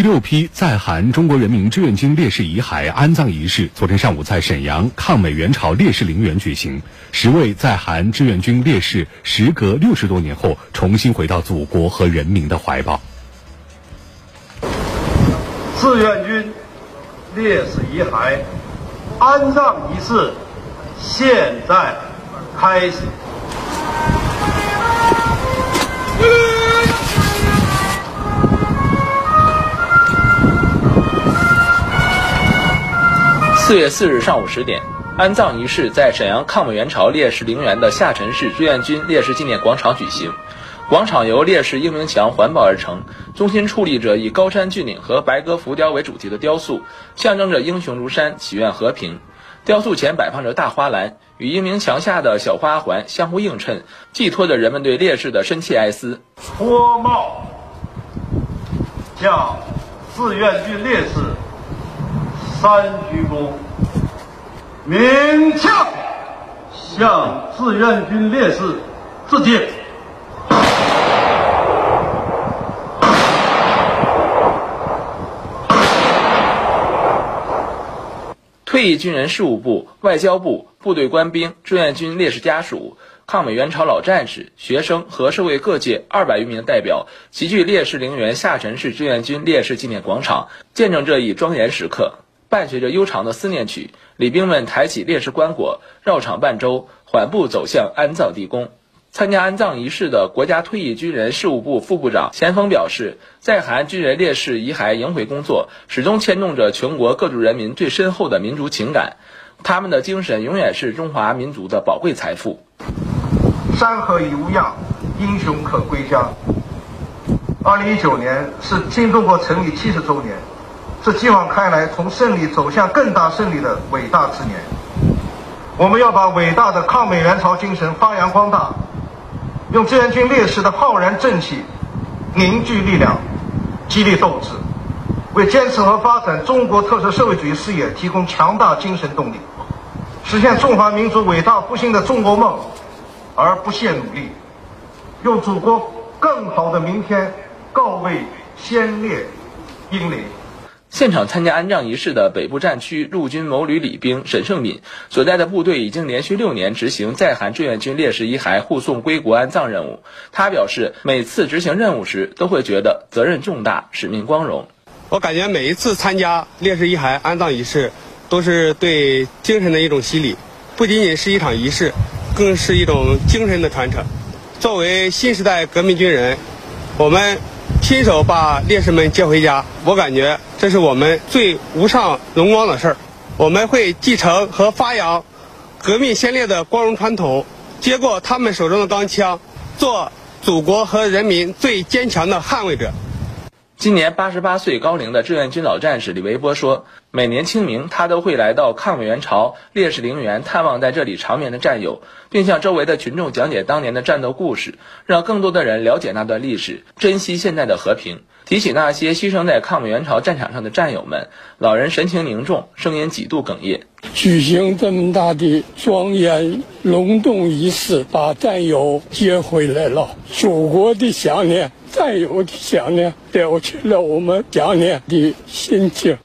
第六批在韩中国人民志愿军烈士遗骸安葬仪式昨天上午在沈阳抗美援朝烈士陵园举行。十位在韩志愿军烈士时隔六十多年后重新回到祖国和人民的怀抱。志愿军烈士遗骸安葬仪式现在开始。四月四日上午十点，安葬仪式在沈阳抗美援朝烈士陵园的下沉式志愿军烈士纪念广场举行。广场由烈士英明墙环抱而成，中心矗立着以高山峻岭和白鸽浮雕为主题的雕塑，象征着英雄如山，祈愿和平。雕塑前摆放着大花篮，与英明墙下的小花环相互映衬，寄托着人们对烈士的深切哀思。脱帽，向志愿军烈士三鞠躬，鸣枪，向志愿军烈士致敬。退役军人事务部、外交部、部队官兵、志愿军烈士家属、抗美援朝老战士、学生和社会各界二百余名代表齐聚烈士陵园下沉式志愿军烈士纪念广场，见证这一庄严时刻。伴随着悠长的思念曲，礼兵们抬起烈士棺椁，绕场半周，缓步走向安葬地宫。参加安葬仪式的国家退役军人事务部副部长钱锋表示，在韩军人烈士遗骸迎回工作始终牵动着全国各族人民最深厚的民族情感，他们的精神永远是中华民族的宝贵财富。山河已无恙，英雄可归家。二零一九年是新中国成立七十周年，是继往开来从胜利走向更大胜利的伟大之年。我们要把伟大的抗美援朝精神发扬光大。用志愿军烈士的浩然正气凝聚力量，激励斗志，为坚持和发展中国特色社会主义事业提供强大精神动力，实现中华民族伟大复兴的中国梦而不懈努力，用祖国更好的明天告慰先烈英灵。现场参加安葬仪式的北部战区陆军某旅礼兵沈胜敏所在的部队已经连续六年执行在韩志愿军烈士遗骸护送归国安葬任务。他表示，每次执行任务时都会觉得责任重大、使命光荣。我感觉每一次参加烈士遗骸安葬仪式，都是对精神的一种洗礼，不仅仅是一场仪式，更是一种精神的传承。作为新时代革命军人，我们。亲手把烈士们接回家，我感觉这是我们最无上荣光的事儿。我们会继承和发扬革命先烈的光荣传统，接过他们手中的钢枪，做祖国和人民最坚强的捍卫者。今年八十八岁高龄的志愿军老战士李维波说：“每年清明，他都会来到抗美援朝烈士陵园探望在这里长眠的战友，并向周围的群众讲解当年的战斗故事，让更多的人了解那段历史，珍惜现在的和平。提起那些牺牲在抗美援朝战场上的战友们，老人神情凝重，声音几度哽咽。举行这么大的庄严隆重仪式，把战友接回来了，祖国的想念。战友的想念，了却了我们想念的心情。